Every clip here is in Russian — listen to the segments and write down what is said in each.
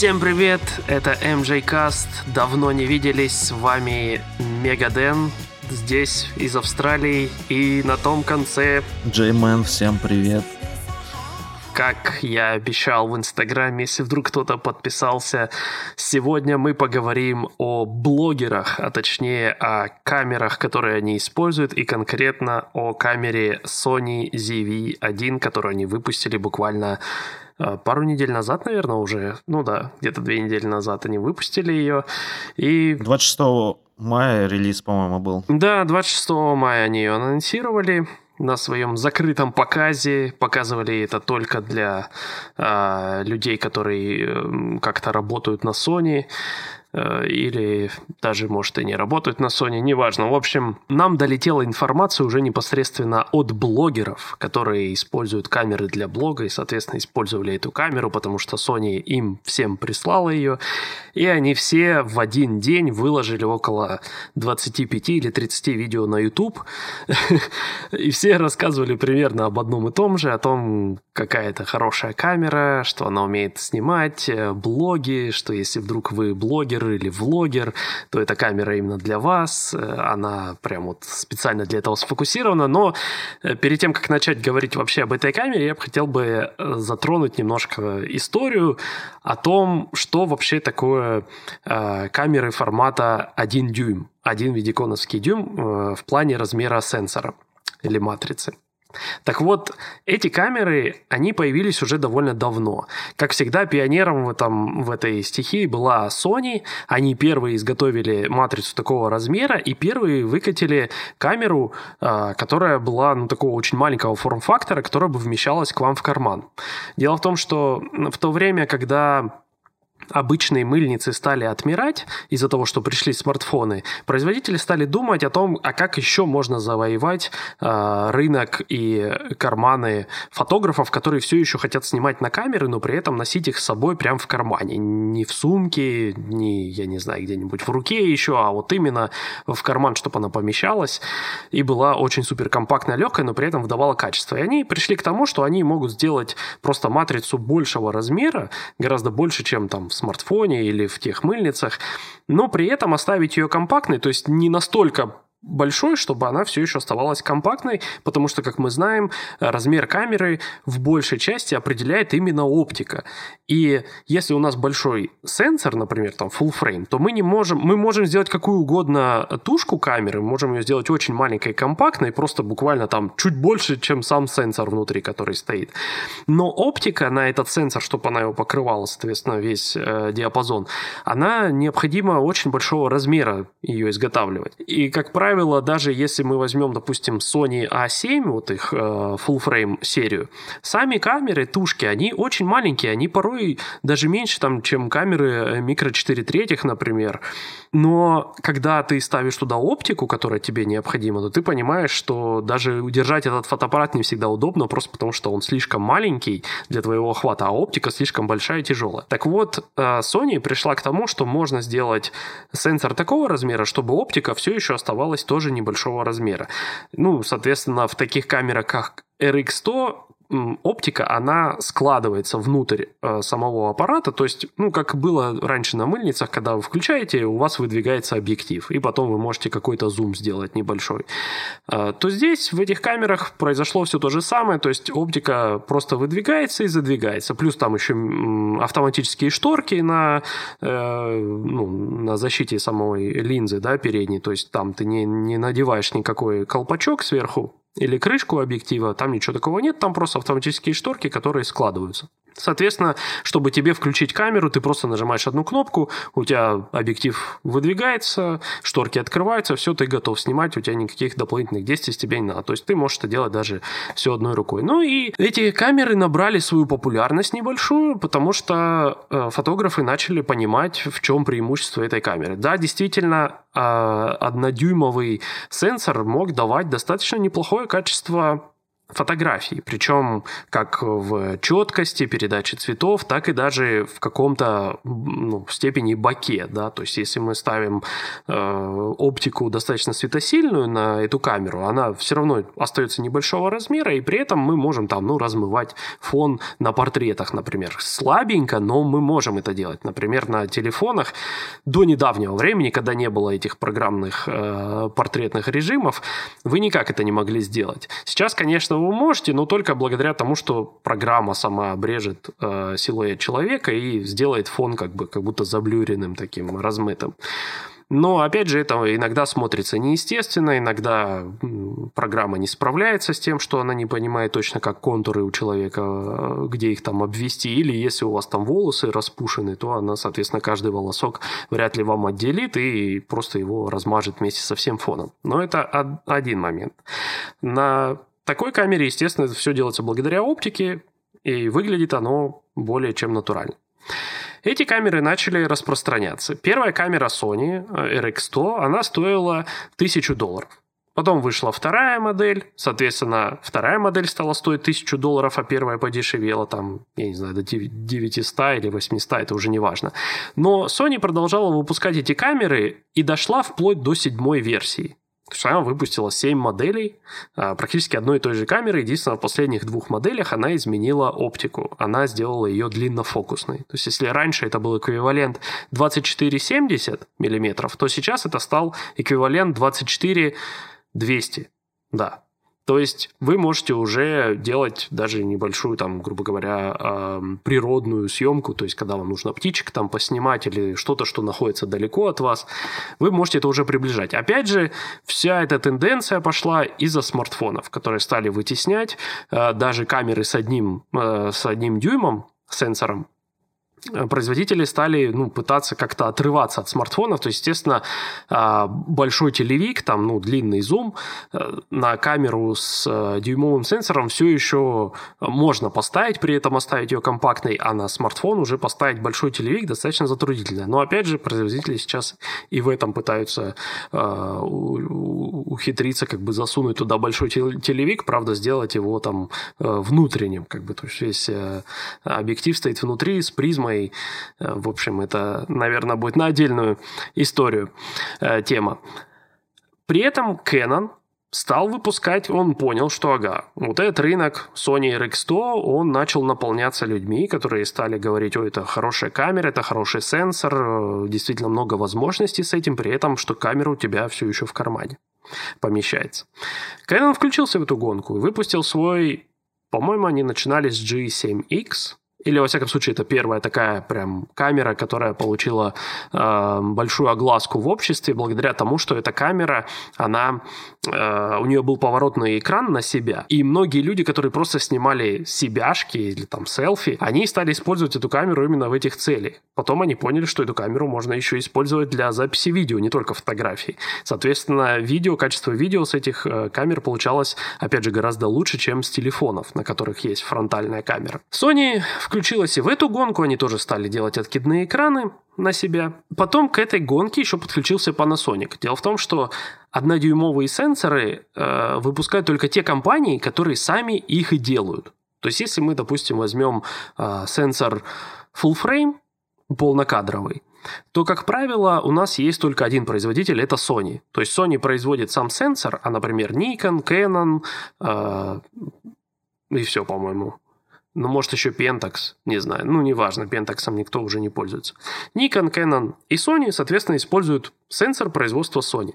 Всем привет, это MJ Cast. Давно не виделись, с вами Мегаден, здесь из Австралии, и на том конце... Джеймен, всем привет. Как я обещал в Инстаграме, если вдруг кто-то подписался, сегодня мы поговорим о блогерах, а точнее о камерах, которые они используют, и конкретно о камере Sony ZV-1, которую они выпустили буквально пару недель назад, наверное, уже. Ну да, где-то две недели назад они выпустили ее. И... 26 мая релиз, по-моему, был. Да, 26 мая они ее анонсировали на своем закрытом показе. Показывали это только для э, людей, которые э, как-то работают на Sony. Э, или даже, может, и не работают на Sony, неважно. В общем, нам долетела информация уже непосредственно от блогеров, которые используют камеры для блога и, соответственно, использовали эту камеру, потому что Sony им всем прислала ее, и они все в один день выложили около 25 или 30 видео на YouTube, и все рассказывали примерно об одном и том же, о том, какая это хорошая камера, что она умеет снимать, э, блоги, что если вдруг вы блогер, блогер или влогер, то эта камера именно для вас, э, она прям вот специально для этого сфокусирована, но э, перед тем, как начать говорить вообще об этой камере, я бы хотел бы э, затронуть немножко историю о том, что вообще такое камеры формата 1 дюйм, 1 видиконовский дюйм в плане размера сенсора или матрицы. Так вот, эти камеры, они появились уже довольно давно. Как всегда, пионером в, этом, в этой стихии была Sony. Они первые изготовили матрицу такого размера и первые выкатили камеру, а, которая была ну, такого очень маленького форм-фактора, которая бы вмещалась к вам в карман. Дело в том, что в то время, когда обычные мыльницы стали отмирать из-за того, что пришли смартфоны, производители стали думать о том, а как еще можно завоевать э, рынок и карманы фотографов, которые все еще хотят снимать на камеры, но при этом носить их с собой прямо в кармане. Не в сумке, не, я не знаю, где-нибудь в руке еще, а вот именно в карман, чтобы она помещалась и была очень супер компактная, легкая, но при этом выдавала качество. И они пришли к тому, что они могут сделать просто матрицу большего размера, гораздо больше, чем там в смартфоне или в тех мыльницах, но при этом оставить ее компактной, то есть не настолько большой, чтобы она все еще оставалась компактной, потому что, как мы знаем, размер камеры в большей части определяет именно оптика. И если у нас большой сенсор, например, там full frame, то мы не можем, мы можем сделать какую угодно тушку камеры, можем ее сделать очень маленькой, компактной, просто буквально там чуть больше, чем сам сенсор внутри, который стоит. Но оптика на этот сенсор, чтобы она его покрывала, соответственно, весь э, диапазон, она необходима очень большого размера ее изготавливать. И, как правило, правило, даже если мы возьмем, допустим, Sony A7, вот их э, full frame серию, сами камеры, тушки, они очень маленькие, они порой даже меньше, там, чем камеры микро 4 третьих, например. Но когда ты ставишь туда оптику, которая тебе необходима, то ты понимаешь, что даже удержать этот фотоаппарат не всегда удобно, просто потому что он слишком маленький для твоего охвата, а оптика слишком большая и тяжелая. Так вот, э, Sony пришла к тому, что можно сделать сенсор такого размера, чтобы оптика все еще оставалась оказалась тоже небольшого размера. Ну, соответственно, в таких камерах, как RX100, оптика, она складывается внутрь э, самого аппарата, то есть, ну, как было раньше на мыльницах, когда вы включаете, у вас выдвигается объектив, и потом вы можете какой-то зум сделать небольшой. Э, то здесь, в этих камерах, произошло все то же самое, то есть оптика просто выдвигается и задвигается, плюс там еще автоматические шторки на, э, ну, на защите самой линзы, да, передней, то есть там ты не, не надеваешь никакой колпачок сверху, или крышку объектива, там ничего такого нет, там просто автоматические шторки, которые складываются. Соответственно, чтобы тебе включить камеру, ты просто нажимаешь одну кнопку, у тебя объектив выдвигается, шторки открываются, все, ты готов снимать, у тебя никаких дополнительных действий с тебя не надо. То есть ты можешь это делать даже все одной рукой. Ну и эти камеры набрали свою популярность небольшую, потому что э, фотографы начали понимать, в чем преимущество этой камеры. Да, действительно, однодюймовый сенсор мог давать достаточно неплохое качество фотографий, причем как в четкости передачи цветов, так и даже в каком-то ну, степени боке, да, то есть если мы ставим э, оптику достаточно светосильную на эту камеру, она все равно остается небольшого размера, и при этом мы можем там, ну, размывать фон на портретах, например, слабенько, но мы можем это делать, например, на телефонах. До недавнего времени, когда не было этих программных э, портретных режимов, вы никак это не могли сделать. Сейчас, конечно, вы можете, но только благодаря тому, что программа сама обрежет э, силуэт человека и сделает фон как бы как будто заблюренным таким, размытым. Но, опять же, это иногда смотрится неестественно, иногда программа не справляется с тем, что она не понимает точно, как контуры у человека, э, где их там обвести, или если у вас там волосы распушены, то она, соответственно, каждый волосок вряд ли вам отделит и просто его размажет вместе со всем фоном. Но это один момент. На такой камере, естественно, это все делается благодаря оптике, и выглядит оно более чем натурально. Эти камеры начали распространяться. Первая камера Sony э, RX100, она стоила 1000 долларов. Потом вышла вторая модель, соответственно, вторая модель стала стоить 1000 долларов, а первая подешевела там, я не знаю, до 900 или 800, это уже не важно. Но Sony продолжала выпускать эти камеры и дошла вплоть до седьмой версии. Она выпустила 7 моделей а, практически одной и той же камеры. Единственное, в последних двух моделях она изменила оптику. Она сделала ее длиннофокусной. То есть если раньше это был эквивалент 24-70 мм, то сейчас это стал эквивалент 24-200. Да, то есть вы можете уже делать даже небольшую, там, грубо говоря, природную съемку, то есть когда вам нужно птичек там поснимать или что-то, что находится далеко от вас, вы можете это уже приближать. Опять же, вся эта тенденция пошла из-за смартфонов, которые стали вытеснять э, даже камеры с одним, э, с одним дюймом сенсором, производители стали ну, пытаться как-то отрываться от смартфонов. То есть, естественно, а, большой телевик, там, ну, длинный зум э, на камеру с э, дюймовым сенсором все еще можно поставить, при этом оставить ее компактной, а на смартфон уже поставить большой телевик достаточно затруднительно. Но, опять же, производители сейчас и в этом пытаются ухитриться как бы засунуть туда большой телевик, правда, сделать его там внутренним, как бы, то есть весь объектив стоит внутри с призмой темой. Э, в общем, это, наверное, будет на отдельную историю э, тема. При этом Canon стал выпускать, он понял, что ага, вот этот рынок Sony RX100, он начал наполняться людьми, которые стали говорить, ой, это хорошая камера, это хороший сенсор, э, действительно много возможностей с этим, при этом, что камера у тебя все еще в кармане помещается. Canon включился в эту гонку и выпустил свой, по-моему, они начинали с G7X, или, во всяком случае, это первая такая прям камера, которая получила э, большую огласку в обществе благодаря тому, что эта камера, она, э, у нее был поворотный экран на себя, и многие люди, которые просто снимали себяшки или там селфи, они стали использовать эту камеру именно в этих целях. Потом они поняли, что эту камеру можно еще использовать для записи видео, не только фотографий. Соответственно, видео, качество видео с этих э, камер получалось, опять же, гораздо лучше, чем с телефонов, на которых есть фронтальная камера. Sony включилась и в эту гонку, они тоже стали делать откидные экраны на себя. Потом к этой гонке еще подключился Panasonic. Дело в том, что однодюймовые сенсоры э, выпускают только те компании, которые сами их и делают. То есть, если мы, допустим, возьмем э, сенсор full frame, полнокадровый, то, как правило, у нас есть только один производитель, это Sony. То есть Sony производит сам сенсор, а, например, Nikon, Canon э, и все, по-моему. Ну, может, еще Pentax, не знаю. Ну, неважно, Pentax никто уже не пользуется. Nikon, Canon и Sony, соответственно, используют сенсор производства Sony.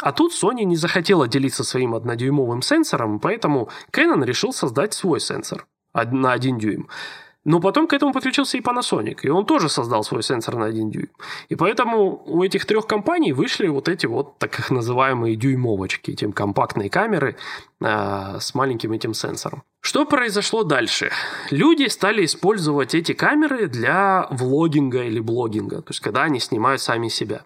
А тут Sony не захотела делиться своим однодюймовым сенсором, поэтому Canon решил создать свой сенсор на один дюйм. Но потом к этому подключился и Panasonic, и он тоже создал свой сенсор на 1 дюйм. И поэтому у этих трех компаний вышли вот эти вот так называемые дюймовочки, эти компактные камеры э, с маленьким этим сенсором. Что произошло дальше? Люди стали использовать эти камеры для влогинга или блогинга, то есть когда они снимают сами себя.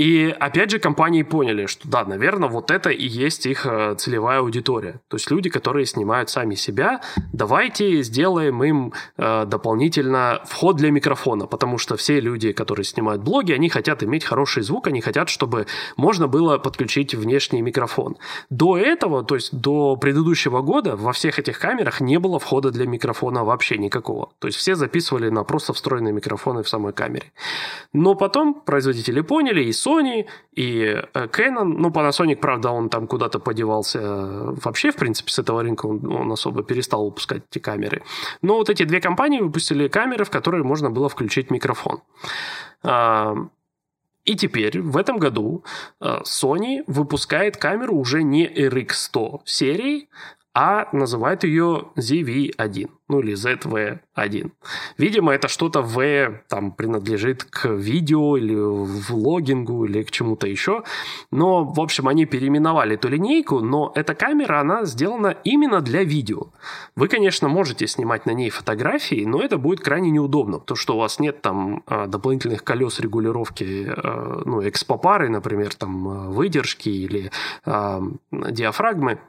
И опять же компании поняли, что да, наверное, вот это и есть их э, целевая аудитория. То есть люди, которые снимают сами себя, давайте сделаем им э, дополнительно вход для микрофона, потому что все люди, которые снимают блоги, они хотят иметь хороший звук, они хотят, чтобы можно было подключить внешний микрофон. До этого, то есть до предыдущего года во всех этих камерах не было входа для микрофона вообще никакого. То есть все записывали на просто встроенные микрофоны в самой камере. Но потом производители поняли, и Sony, и э, Canon, ну, Panasonic, правда, он там куда-то подевался э, вообще, в принципе, с этого рынка он, он особо перестал выпускать эти камеры. Но вот эти две компании выпустили камеры, в которые можно было включить микрофон. А, и теперь в этом году э, Sony выпускает камеру уже не RX100 серии, а называет ее ZV-1, ну или ZV-1. Видимо, это что-то В там принадлежит к видео или влогингу или к чему-то еще. Но, в общем, они переименовали эту линейку, но эта камера, она сделана именно для видео. Вы, конечно, можете снимать на ней фотографии, но это будет крайне неудобно, потому что у вас нет там а, дополнительных колес регулировки, а, ну, экспопары, например, там а, выдержки или диафрагмы.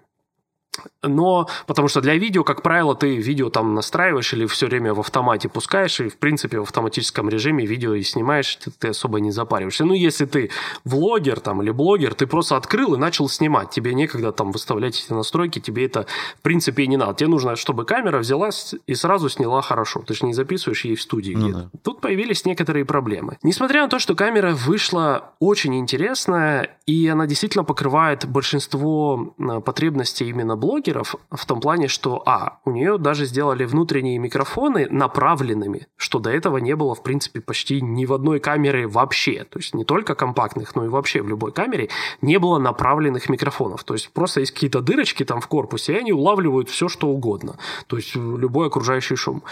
Но, потому что для видео, как правило, ты видео там настраиваешь или все время в автомате пускаешь, и, в принципе, в автоматическом режиме видео и снимаешь, ты, особо не запариваешься. Ну, если ты влогер там или блогер, ты просто открыл и начал снимать. Тебе некогда там выставлять эти настройки, тебе это, в принципе, и не надо. Тебе нужно, чтобы камера взялась и сразу сняла хорошо. Ты же не записываешь ей в студии ну, Да. Тут появились некоторые проблемы. Несмотря на то, что камера вышла очень интересная, и она действительно покрывает большинство э, потребностей именно блогеров в том плане, что, а, у нее даже сделали внутренние микрофоны направленными, что до этого не было, в принципе, почти ни в одной камере вообще. То есть не только компактных, но и вообще в любой камере не было направленных микрофонов. То есть просто есть какие-то дырочки там в корпусе, и они улавливают все, что угодно. То есть любой окружающий шум.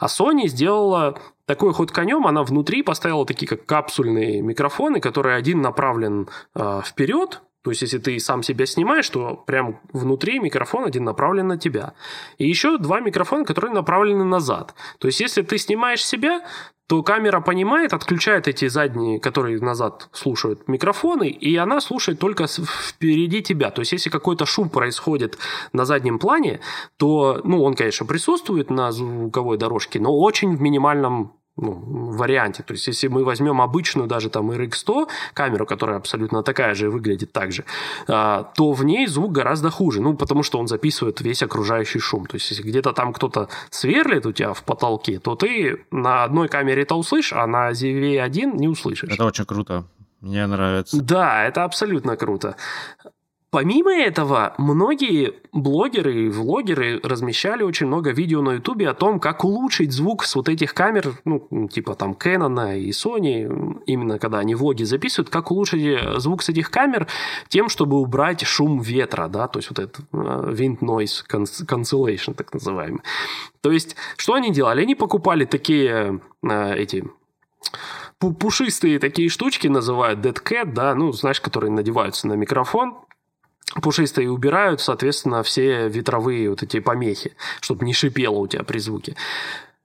А Sony сделала такой ход конем, она внутри поставила такие как капсульные микрофоны, которые один направлен э, вперед, то есть, если ты сам себя снимаешь, то прям внутри микрофон один направлен на тебя. И еще два микрофона, которые направлены назад. То есть, если ты снимаешь себя, то камера понимает, отключает эти задние, которые назад слушают микрофоны, и она слушает только впереди тебя. То есть, если какой-то шум происходит на заднем плане, то, ну, он, конечно, присутствует на звуковой дорожке, но очень в минимальном ну, варианте. То есть, если мы возьмем обычную даже там RX100 камеру, которая абсолютно такая же и выглядит так же, а, то в ней звук гораздо хуже. Ну, потому что он записывает весь окружающий шум. То есть, если где-то там кто-то сверлит у тебя в потолке, то ты на одной камере это услышишь, а на ZV-1 не услышишь. Это очень круто. Мне нравится. Да, это абсолютно круто. Помимо этого, многие блогеры и влогеры размещали очень много видео на Ютубе о том, как улучшить звук с вот этих камер, ну, типа там Canon и Sony, именно когда они влоги записывают, как улучшить э, звук с этих камер тем, чтобы убрать шум ветра, да, то есть вот этот э, wind noise cancellation, так называемый. То есть, что они делали? Они покупали такие э, эти пушистые такие штучки называют Dead Cat, да, ну, знаешь, которые надеваются на микрофон, пушистые убирают, соответственно, все ветровые вот эти помехи, чтобы не шипело у тебя при звуке.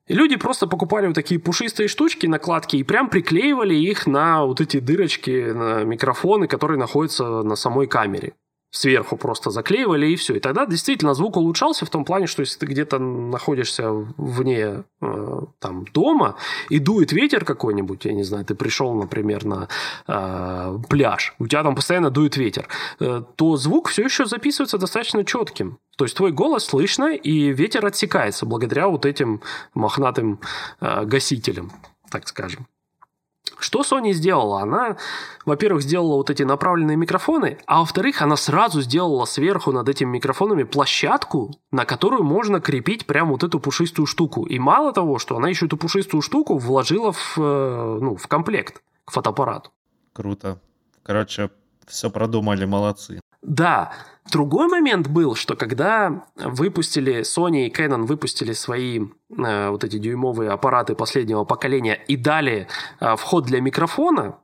И люди просто покупали вот такие пушистые штучки, накладки, и прям приклеивали их на вот эти дырочки, на микрофоны, которые находятся на самой камере сверху просто заклеивали и все. И тогда действительно звук улучшался в том плане, что если ты где-то находишься вне э, там дома и дует ветер какой-нибудь, я не знаю, ты пришел, например, на э, пляж, у тебя там постоянно дует ветер, э, то звук все еще записывается достаточно четким. То есть твой голос слышно, и ветер отсекается благодаря вот этим мохнатым э, гасителям, так скажем. Что Sony сделала? Она, во-первых, сделала вот эти направленные микрофоны, а во-вторых, она сразу сделала сверху над этими микрофонами площадку, на которую можно крепить прям вот эту пушистую штуку. И мало того, что она еще эту пушистую штуку вложила в, э, ну, в комплект к фотоаппарату. Круто. Короче, все продумали, молодцы. Да. Другой момент был, что когда выпустили Sony и Canon выпустили свои э, вот эти дюймовые аппараты последнего поколения и дали э, вход для микрофона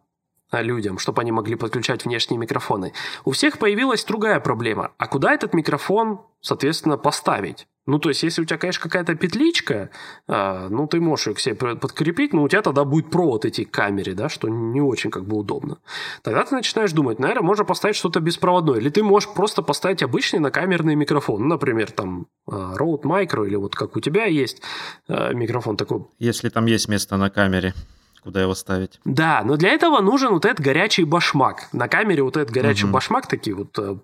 э, людям, чтобы они могли подключать внешние микрофоны, у всех появилась другая проблема. А куда этот микрофон, соответственно, поставить? Ну, то есть, если у тебя, конечно, какая-то петличка, а, ну, ты можешь ее к себе подкрепить, но у тебя тогда будет провод идти к камере, да, что не очень как бы удобно. Тогда ты начинаешь думать, наверное, можно поставить что-то беспроводное. Или ты можешь просто поставить обычный накамерный микрофон. Ну, например, там а, Rode Micro, или вот как у тебя есть а, микрофон такой. Если там есть место на камере куда его ставить. Да, но для этого нужен вот этот горячий башмак. На камере вот этот горячий угу. башмак, такие вот э,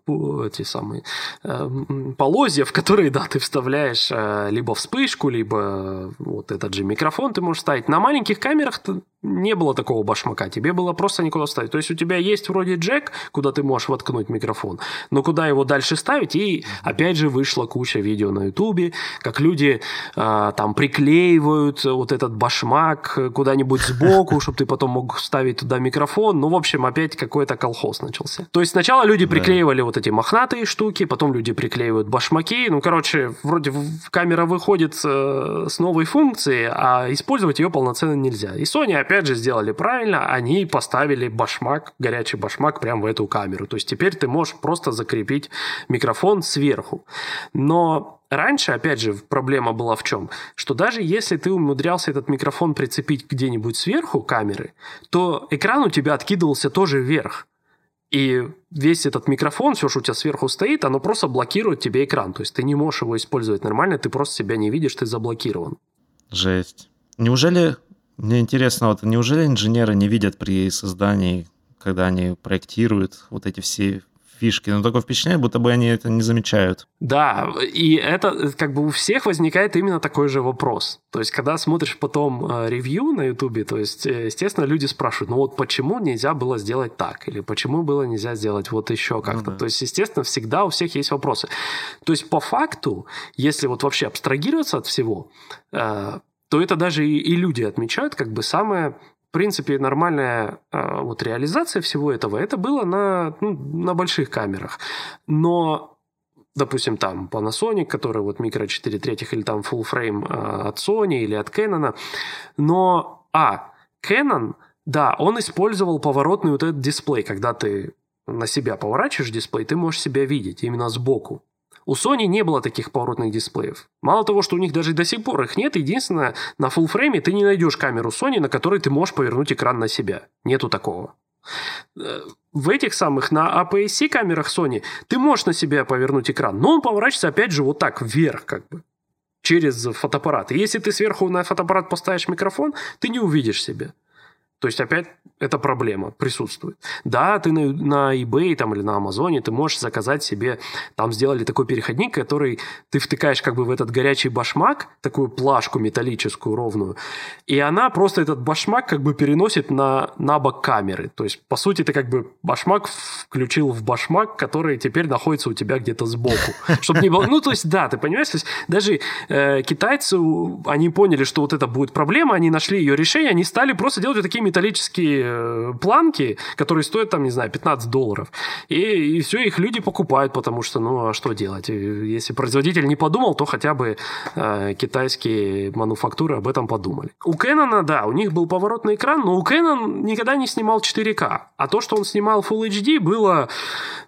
эти самые э, полозья, в которые, да, ты вставляешь э, либо вспышку, либо вот этот же микрофон ты можешь ставить. На маленьких камерах не было такого башмака, тебе было просто никуда ставить. То есть у тебя есть вроде джек, куда ты можешь воткнуть микрофон, но куда его дальше ставить, и опять же вышла куча видео на ютубе, как люди э, там приклеивают вот этот башмак куда-нибудь сбоку, чтобы ты потом мог ставить туда микрофон. Ну, в общем, опять какой-то колхоз начался. То есть сначала люди приклеивали вот эти мохнатые штуки, потом люди приклеивают башмаки. Ну, короче, вроде камера выходит э, с новой функцией, а использовать ее полноценно нельзя. И Sony опять же сделали правильно, они поставили башмак, горячий башмак прямо в эту камеру. То есть теперь ты можешь просто закрепить микрофон сверху. Но раньше, опять же, проблема была в чем? Что даже если ты умудрялся этот микрофон прицепить где-нибудь сверху камеры, то экран у тебя откидывался тоже вверх. И весь этот микрофон, все, что у тебя сверху стоит, оно просто блокирует тебе экран. То есть ты не можешь его использовать нормально, ты просто себя не видишь, ты заблокирован. Жесть. Неужели мне интересно, вот неужели инженеры не видят при создании, когда они проектируют вот эти все фишки, но такое впечатление, будто бы они это не замечают. Да, и это как бы у всех возникает именно такой же вопрос. То есть, когда смотришь потом э, ревью на Ютубе, то есть, э, естественно, люди спрашивают, ну вот почему нельзя было сделать так? Или почему было нельзя сделать вот еще как-то? Ну, да. То есть, естественно, всегда у всех есть вопросы. То есть, по факту, если вот вообще абстрагироваться от всего, э, то это даже и, и люди отмечают, как бы самое в принципе, нормальная э, вот реализация всего этого, это было на, ну, на больших камерах. Но допустим, там Panasonic, который вот микро 4 третьих, или там full frame э, от Sony или от Canon. Но, а, Canon, да, он использовал поворотный вот этот дисплей, когда ты на себя поворачиваешь дисплей, ты можешь себя видеть именно сбоку. У Sony не было таких поворотных дисплеев. Мало того, что у них даже до сих пор их нет, единственное, на full фрейме ты не найдешь камеру Sony, на которой ты можешь повернуть экран на себя. Нету такого. Э, в этих самых, на APS-C камерах Sony, ты можешь на себя повернуть экран, но он поворачивается опять же вот так, вверх как бы, через фотоаппарат. И если ты сверху на фотоаппарат поставишь микрофон, ты не увидишь себя. То есть опять эта проблема присутствует. Да, ты на, на eBay там, или на Амазоне ты можешь заказать себе, там сделали такой переходник, который ты втыкаешь как бы в этот горячий башмак, такую плашку металлическую ровную, и она просто этот башмак как бы переносит на, на бок камеры. То есть, по сути, ты как бы башмак включил в башмак, который теперь находится у тебя где-то сбоку. Чтобы не было... Ну, то есть, да, ты понимаешь, то есть, даже э, китайцы, они поняли, что вот это будет проблема, они нашли ее решение, они стали просто делать вот такие металлические э, планки, которые стоят там, не знаю, 15 долларов. И, и все, их люди покупают, потому что, ну, а что делать? Если производитель не подумал, то хотя бы э, китайские мануфактуры об этом подумали. У Canon, да, у них был поворотный экран, но у Canon никогда не снимал 4К. А то, что он снимал Full HD, было,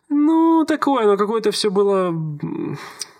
ну, такое, но какое-то все было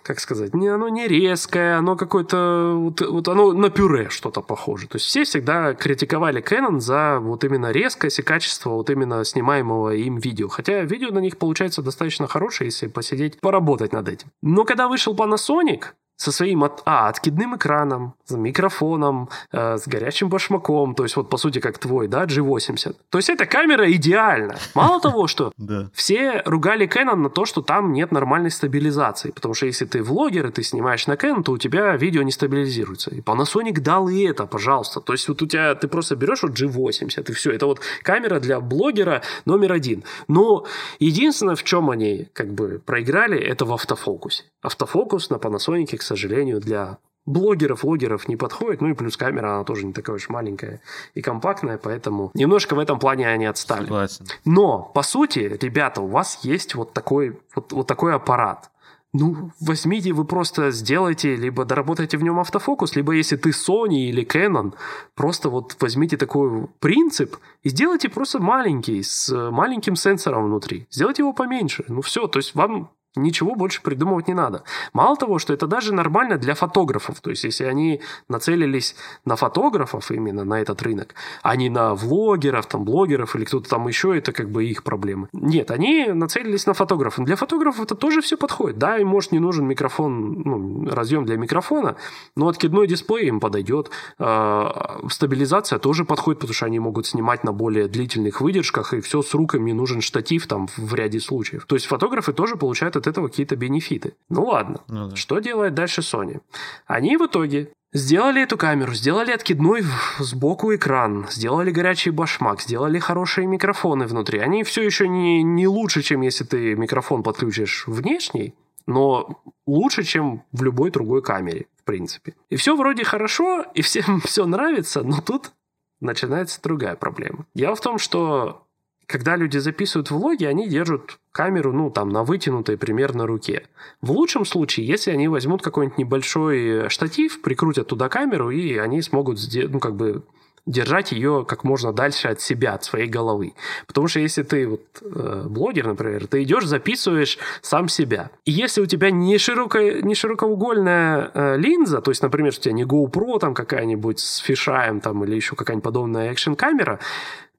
как сказать, не, оно не резкое, оно какое-то, вот, вот оно на пюре что-то похоже. То есть все всегда критиковали Canon за вот именно резкость и качество вот именно снимаемого им видео. Хотя видео на них получается достаточно хорошее, если посидеть, поработать над этим. Но когда вышел Panasonic, со своим от, а, откидным экраном, с микрофоном, э, с горячим башмаком, то есть вот по сути как твой, да, G80. То есть эта камера идеальна. Мало того, что все ругали Canon на то, что там нет нормальной стабилизации, потому что если ты влогер и ты снимаешь на Canon, то у тебя видео не стабилизируется. И Panasonic дал и это, пожалуйста. То есть вот у тебя, ты просто берешь вот G80 и все. Это вот камера для блогера номер один. Но единственное, в чем они как бы проиграли, это в автофокусе. Автофокус на Panasonic, к сожалению, для блогеров, логеров не подходит. Ну и плюс камера, она тоже не такая уж маленькая и компактная, поэтому немножко в этом плане они отстали. Согласен. Но, по сути, ребята, у вас есть вот такой, вот, вот такой аппарат. Ну, возьмите, вы просто сделайте, либо доработайте в нем автофокус, либо если ты Sony или Canon, просто вот возьмите такой принцип и сделайте просто маленький, с маленьким сенсором внутри. Сделайте его поменьше. Ну все, то есть вам Ничего больше придумывать не надо. Мало того, что это даже нормально для фотографов. То есть, если они нацелились на фотографов именно, на этот рынок, а не на влогеров, там, блогеров или кто-то там еще, это как бы их проблемы. Нет, они нацелились на фотографов. Для фотографов это тоже все подходит. Да, им, может, не нужен микрофон, ну, разъем для микрофона, но откидной дисплей им подойдет. А, стабилизация тоже подходит, потому что они могут снимать на более длительных выдержках, и все с руками нужен штатив там в ряде случаев. То есть, фотографы тоже получают от этого какие-то бенефиты. Ну ладно. Ну, да. Что делает дальше Sony? Они в итоге Сделали эту камеру, сделали откидной сбоку экран, сделали горячий башмак, сделали хорошие микрофоны внутри. Они все еще не, не лучше, чем если ты микрофон подключишь внешний, но лучше, чем в любой другой камере, в принципе. И все вроде хорошо, и всем все нравится, но тут начинается другая проблема. Дело в том, что когда люди записывают влоги, они держат камеру, ну, там, на вытянутой примерно руке. В лучшем случае, если они возьмут какой-нибудь небольшой штатив, прикрутят туда камеру, и они смогут, ну, как бы, держать ее как можно дальше от себя, от своей головы. Потому что если ты вот э, блогер, например, ты идешь, записываешь сам себя. И если у тебя не, широкая, не широкоугольная э, линза, то есть, например, у тебя не GoPro там какая-нибудь с фишаем там или еще какая-нибудь подобная экшн-камера,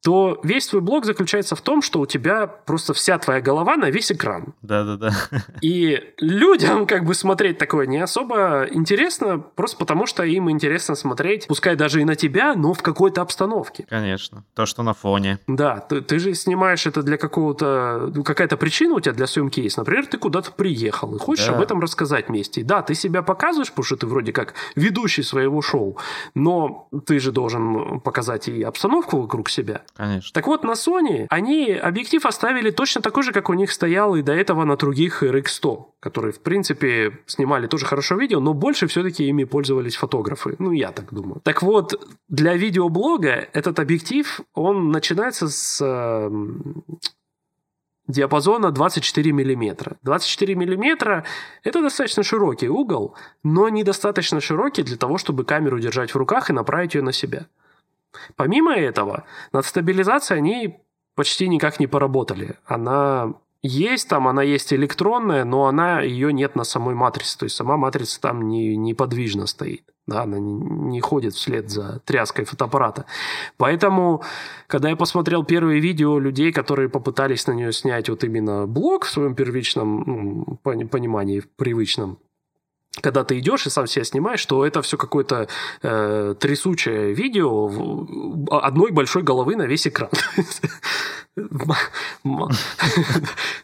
то весь твой блог заключается в том, что у тебя просто вся твоя голова на весь экран. Да-да-да. И людям как бы смотреть такое не особо интересно, просто потому что им интересно смотреть, пускай даже и на тебя, но в какой-то обстановке. Конечно. То, что на фоне. Да, ты, ты же снимаешь это для какого-то... Ну, какая-то причина у тебя для съемки есть. Например, ты куда-то приехал и хочешь да. об этом рассказать вместе. Да, ты себя показываешь, потому что ты вроде как ведущий своего шоу, но ты же должен показать и обстановку вокруг себя. Конечно. Так вот, на Sony они объектив оставили точно такой же, как у них стоял и до этого на других RX100, которые, в принципе, снимали тоже хорошо видео, но больше все-таки ими пользовались фотографы. Ну, я так думаю. Так вот, для видеоблога этот объектив, он начинается с э, диапазона 24 миллиметра. 24 миллиметра – это достаточно широкий угол, но недостаточно широкий для того, чтобы камеру держать в руках и направить ее на себя. Помимо этого, над стабилизацией они почти никак не поработали. Она есть там, она есть электронная, но она, ее нет на самой матрице. То есть сама матрица там не, неподвижно стоит. Да, она не, не ходит вслед за тряской фотоаппарата. Поэтому, когда я посмотрел первые видео людей, которые попытались на нее снять вот именно блок в своем первичном ну, понимании, привычном, когда ты идешь и сам себя снимаешь, что это все какое-то э, трясучее видео одной большой головы на весь экран.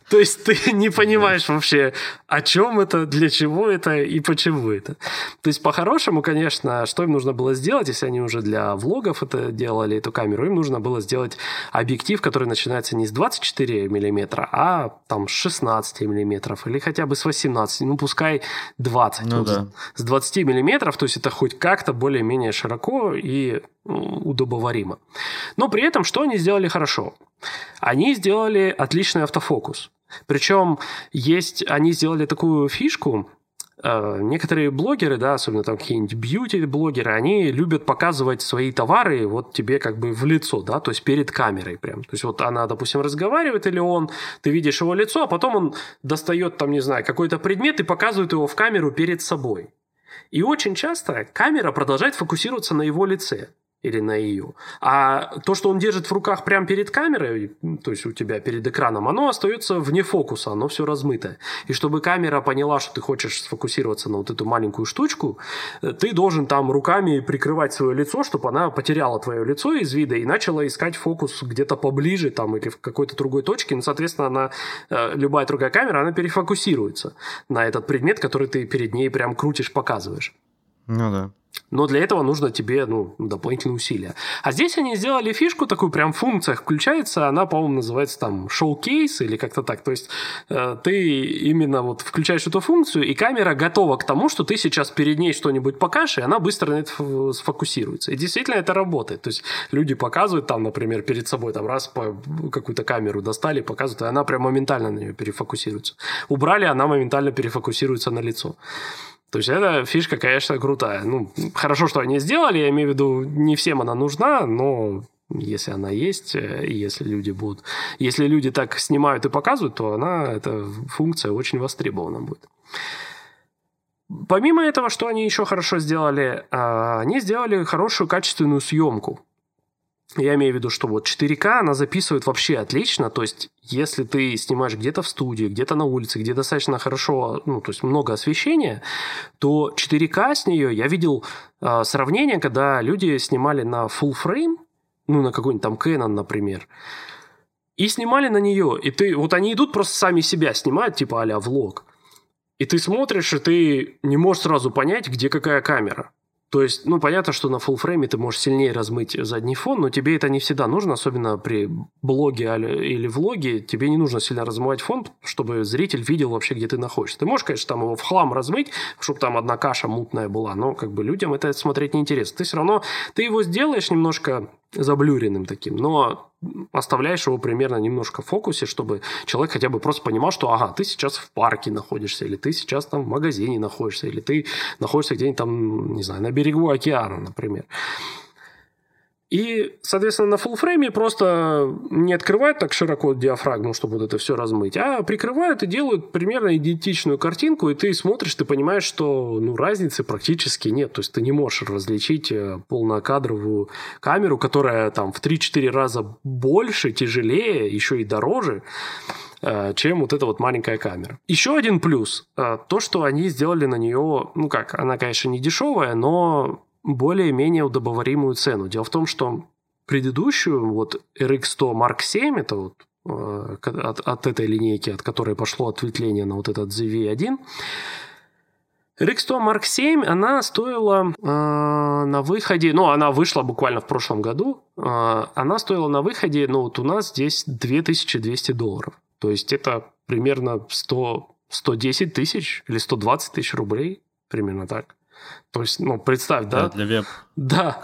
То есть ты не понимаешь вообще, о чем это, для чего это и почему это. То есть по-хорошему, конечно, что им нужно было сделать, если они уже для влогов это делали, эту камеру, им нужно было сделать объектив, который начинается не с 24 миллиметра, а там с 16 миллиметров или хотя бы с 18, ну пускай 20. Ну, да. С 20 миллиметров, то есть это хоть как-то более-менее широко и удобоваримо. Но при этом что они сделали хорошо? Они сделали отличный автофокус. Причем есть, они сделали такую фишку, э, некоторые блогеры, да, особенно там какие-нибудь бьюти-блогеры, они любят показывать свои товары вот тебе как бы в лицо, да, то есть перед камерой прям. То есть вот она, допустим, разговаривает или он, ты видишь его лицо, а потом он достает там, не знаю, какой-то предмет и показывает его в камеру перед собой. И очень часто камера продолжает фокусироваться на его лице или на ее. А то, что он держит в руках прямо перед камерой, то есть у тебя перед экраном, оно остается вне фокуса, оно все размытое. И чтобы камера поняла, что ты хочешь сфокусироваться на вот эту маленькую штучку, э, ты должен там руками прикрывать свое лицо, чтобы она потеряла твое лицо из вида и начала искать фокус где-то поближе там или в какой-то другой точке. Ну, соответственно, она, э, любая другая камера, она перефокусируется на этот предмет, который ты перед ней прям крутишь, показываешь. Ну да. Но для этого нужно тебе ну, дополнительные усилия. А здесь они сделали фишку, такую прям в функциях включается, она, по-моему, называется там шоу-кейс или как-то так. То есть э, ты именно вот включаешь эту функцию, и камера готова к тому, что ты сейчас перед ней что-нибудь покажешь, и она быстро на это сфокусируется. И действительно это работает. То есть люди показывают там, например, перед собой там раз по какую-то камеру достали, показывают, и она прям моментально на нее перефокусируется. Убрали, она моментально перефокусируется на лицо. То есть эта фишка, конечно, крутая. Ну, хорошо, что они сделали, я имею в виду, не всем она нужна, но если она есть, э, и если люди будут... Если люди так снимают и показывают, то она, эта функция очень востребована будет. Помимо этого, что они еще хорошо сделали, а, они сделали хорошую качественную съемку. Я имею в виду, что вот 4К она записывает вообще отлично. То есть, если ты снимаешь где-то в студии, где-то на улице, где достаточно хорошо, ну, то есть много освещения, то 4К с нее я видел э, сравнение, когда люди снимали на full frame, ну, на какой-нибудь там Canon, например, и снимали на нее. И ты, вот они идут просто сами себя снимают, типа а влог. И ты смотришь, и ты не можешь сразу понять, где какая камера. То есть, ну, понятно, что на фулфрейме ты можешь сильнее размыть задний фон, но тебе это не всегда нужно, особенно при блоге или влоге. Тебе не нужно сильно размывать фон, чтобы зритель видел вообще, где ты находишься. Ты можешь, конечно, там его в хлам размыть, чтобы там одна каша мутная была, но как бы людям это смотреть неинтересно. Ты все равно, ты его сделаешь немножко заблюренным таким, но оставляешь его примерно немножко в фокусе, чтобы человек хотя бы просто понимал, что ага, ты сейчас в парке находишься, или ты сейчас там в магазине находишься, или ты находишься где-нибудь там, не знаю, на берегу океана, например. И, соответственно, на фулфрейме просто не открывают так широко диафрагму, чтобы вот это все размыть, а прикрывают и делают примерно идентичную картинку, и ты смотришь, ты понимаешь, что ну, разницы практически нет. То есть ты не можешь различить э, полнокадровую камеру, которая там в 3-4 раза больше, тяжелее, еще и дороже э, чем вот эта вот маленькая камера. Еще один плюс. Э, то, что они сделали на нее, ну как, она, конечно, не дешевая, но более-менее удобоваримую цену. Дело в том, что предыдущую, вот RX100 Mark 7, это вот э, от, от этой линейки, от которой пошло ответвление на вот этот ZV-1, RX100 Mark 7, она стоила э, на выходе, ну, она вышла буквально в прошлом году, э, она стоила на выходе, ну, вот у нас здесь 2200 долларов. То есть это примерно 100, 110 тысяч или 120 тысяч рублей, примерно так. То есть, ну, представь, да? да для веб да.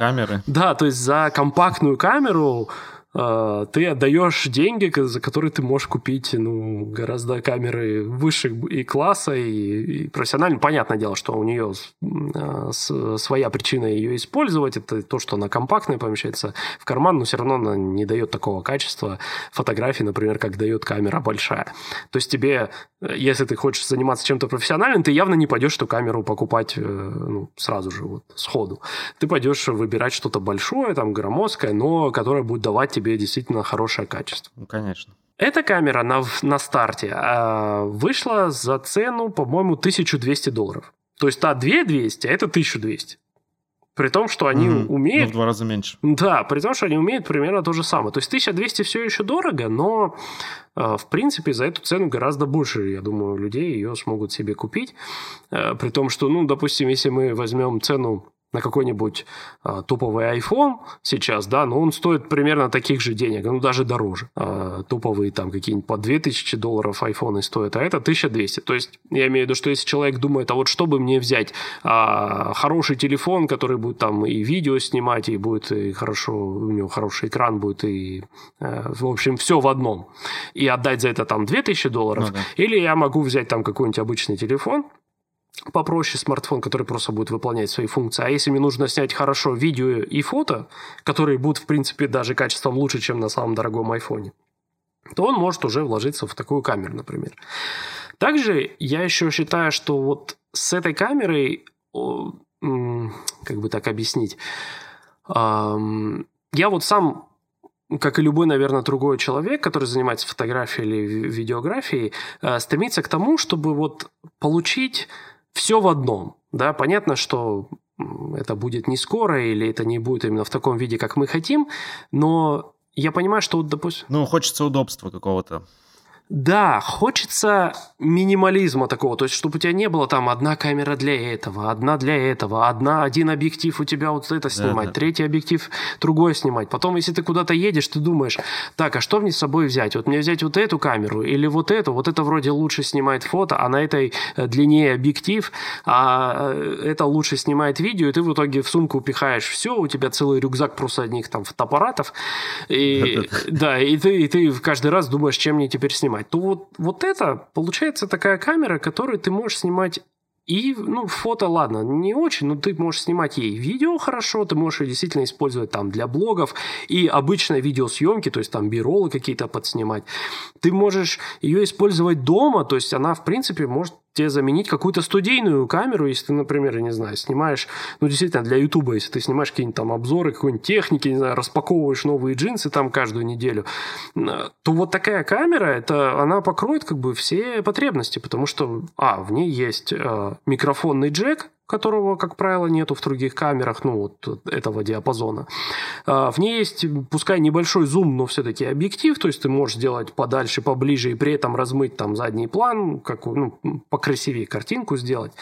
Да, то есть за компактную камеру ты отдаешь деньги, за которые ты можешь купить ну, гораздо камеры выше и класса, и, и профессионально. Понятное дело, что у нее э, с, своя причина ее использовать. Это то, что она компактная помещается в карман, но все равно она не дает такого качества фотографии, например, как дает камера большая. То есть тебе, если ты хочешь заниматься чем-то профессиональным, ты явно не пойдешь эту камеру покупать э, ну, сразу же, вот, сходу. Ты пойдешь выбирать что-то большое, там, громоздкое, но которое будет давать тебе тебе действительно хорошее качество. Ну, конечно. Эта камера на, на старте э, вышла за цену, по-моему, 1200 долларов. То есть та 2200, а это 1200. При том, что они mm-hmm. умеют... Ну, в два раза меньше. Да, при том, что они умеют примерно то же самое. То есть 1200 все еще дорого, но, э, в принципе, за эту цену гораздо больше, я думаю, людей ее смогут себе купить. Э, при том, что, ну, допустим, если мы возьмем цену на какой-нибудь а, топовый iPhone сейчас, да, но он стоит примерно таких же денег, ну даже дороже. А, топовые там какие-нибудь по 2000 долларов iPhone стоят, а это 1200. То есть я имею в виду, что если человек думает, а вот что бы мне взять, а, хороший телефон, который будет там и видео снимать, и будет и хорошо, у него хороший экран будет, и а, в общем все в одном, и отдать за это там 2000 долларов, ну, да. или я могу взять там какой-нибудь обычный телефон, попроще смартфон, который просто будет выполнять свои функции. А если мне нужно снять хорошо видео и фото, которые будут, в принципе, даже качеством лучше, чем на самом дорогом айфоне, то он может уже вложиться в такую камеру, например. Также я еще считаю, что вот с этой камерой, как бы так объяснить, я вот сам как и любой, наверное, другой человек, который занимается фотографией или видеографией, э, стремится к тому, чтобы вот получить все в одном. Да, понятно, что это будет не скоро или это не будет именно в таком виде, как мы хотим, но я понимаю, что вот, допустим... Ну, хочется удобства какого-то. Да, хочется минимализма такого, то есть, чтобы у тебя не было там одна камера для этого, одна для этого, одна, один объектив у тебя вот это снимать, да, да. третий объектив другой снимать. Потом, если ты куда-то едешь, ты думаешь, так, а что мне с собой взять? Вот мне взять вот эту камеру или вот эту? Вот это вроде лучше снимает фото, а на этой э, длиннее объектив, а э, это лучше снимает видео, и ты в итоге в сумку упихаешь все, у тебя целый рюкзак просто одних там фотоаппаратов, и, да, и ты, и ты каждый раз думаешь, чем мне теперь снимать снимать, то вот, вот это получается такая камера, которой ты можешь снимать И, ну, фото, ладно, не очень, но ты можешь снимать ей видео хорошо, ты можешь ее действительно использовать там для блогов и обычной видеосъемки, то есть там биролы какие-то подснимать. Ты можешь ее использовать дома, то есть она, в принципе, может тебе заменить какую-то студийную камеру, если ты, например, не знаю, снимаешь, ну, действительно, для Ютуба, если ты снимаешь какие-нибудь там обзоры какой-нибудь техники, не знаю, распаковываешь новые джинсы там каждую неделю, то вот такая камера, это она покроет как бы все потребности, потому что, а, в ней есть э, микрофонный джек, которого, как правило, нету в других камерах, ну, вот этого диапазона. А, в ней есть, пускай небольшой зум, но все-таки объектив, то есть ты можешь сделать подальше, поближе и при этом размыть там задний план, как, ну, покрасивее картинку сделать.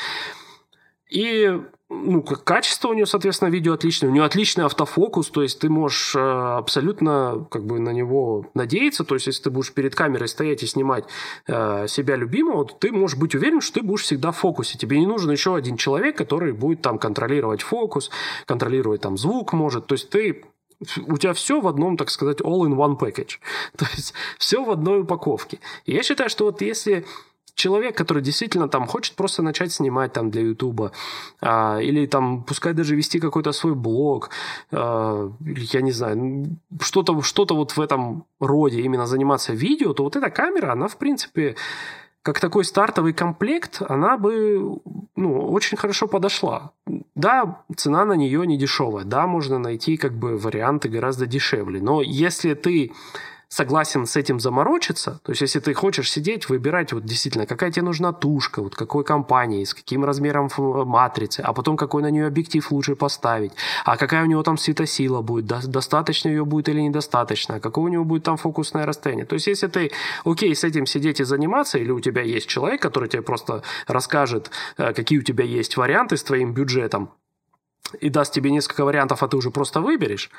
И ну, качество у нее, соответственно, видео отличное. У нее отличный автофокус, то есть ты можешь э, абсолютно как бы на него надеяться. То есть если ты будешь перед камерой стоять и снимать э, себя любимого, то ты можешь быть уверен, что ты будешь всегда в фокусе. Тебе не нужен еще один человек, который будет там контролировать фокус, контролировать там звук может. То есть ты у тебя все в одном, так сказать, all-in-one package. То есть все в одной упаковке. И я считаю, что вот если человек, который действительно там хочет просто начать снимать там для Ютуба, а, или там пускай даже вести какой-то свой блог, а, я не знаю, что-то что вот в этом роде, именно заниматься видео, то вот эта камера, она в принципе как такой стартовый комплект, она бы ну, очень хорошо подошла. Да, цена на нее не дешевая, да, можно найти как бы варианты гораздо дешевле, но если ты согласен с этим заморочиться, то есть если ты хочешь сидеть, выбирать вот действительно, какая тебе нужна тушка, вот какой компании, с каким размером матрицы, а потом какой на нее объектив лучше поставить, а какая у него там светосила будет, достаточно ее будет или недостаточно, а какое у него будет там фокусное расстояние. То есть если ты окей с этим сидеть и заниматься, или у тебя есть человек, который тебе просто расскажет, э, какие у тебя есть варианты с твоим бюджетом, и даст тебе несколько вариантов, а ты уже просто выберешь,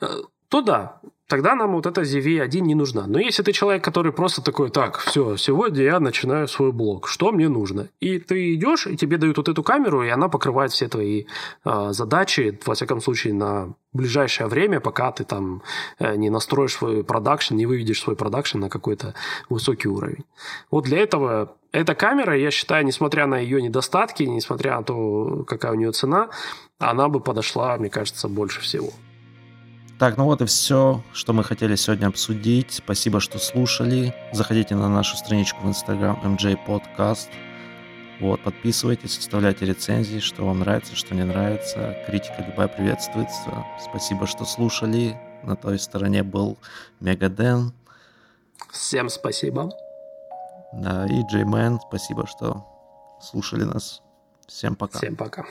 э, то да, тогда нам вот эта ZV1 не нужна. Но если ты человек, который просто такой, так, все, сегодня я начинаю свой блог, что мне нужно? И ты идешь, и тебе дают вот эту камеру, и она покрывает все твои э, задачи, во всяком случае, на ближайшее время, пока ты там э, не настроишь свой продакшн, не выведешь свой продакшн на какой-то высокий уровень. Вот для этого эта камера, я считаю, несмотря на ее недостатки, несмотря на то, какая у нее цена, она бы подошла, мне кажется, больше всего. Так, ну вот и все, что мы хотели сегодня обсудить. Спасибо, что слушали. Заходите на нашу страничку в Instagram MJ Podcast. Вот, подписывайтесь, оставляйте рецензии, что вам нравится, что не нравится. Критика любая приветствуется. Спасибо, что слушали. На той стороне был Мегаден. Всем спасибо. Да, и Джеймен, спасибо, что слушали нас. Всем пока. Всем пока.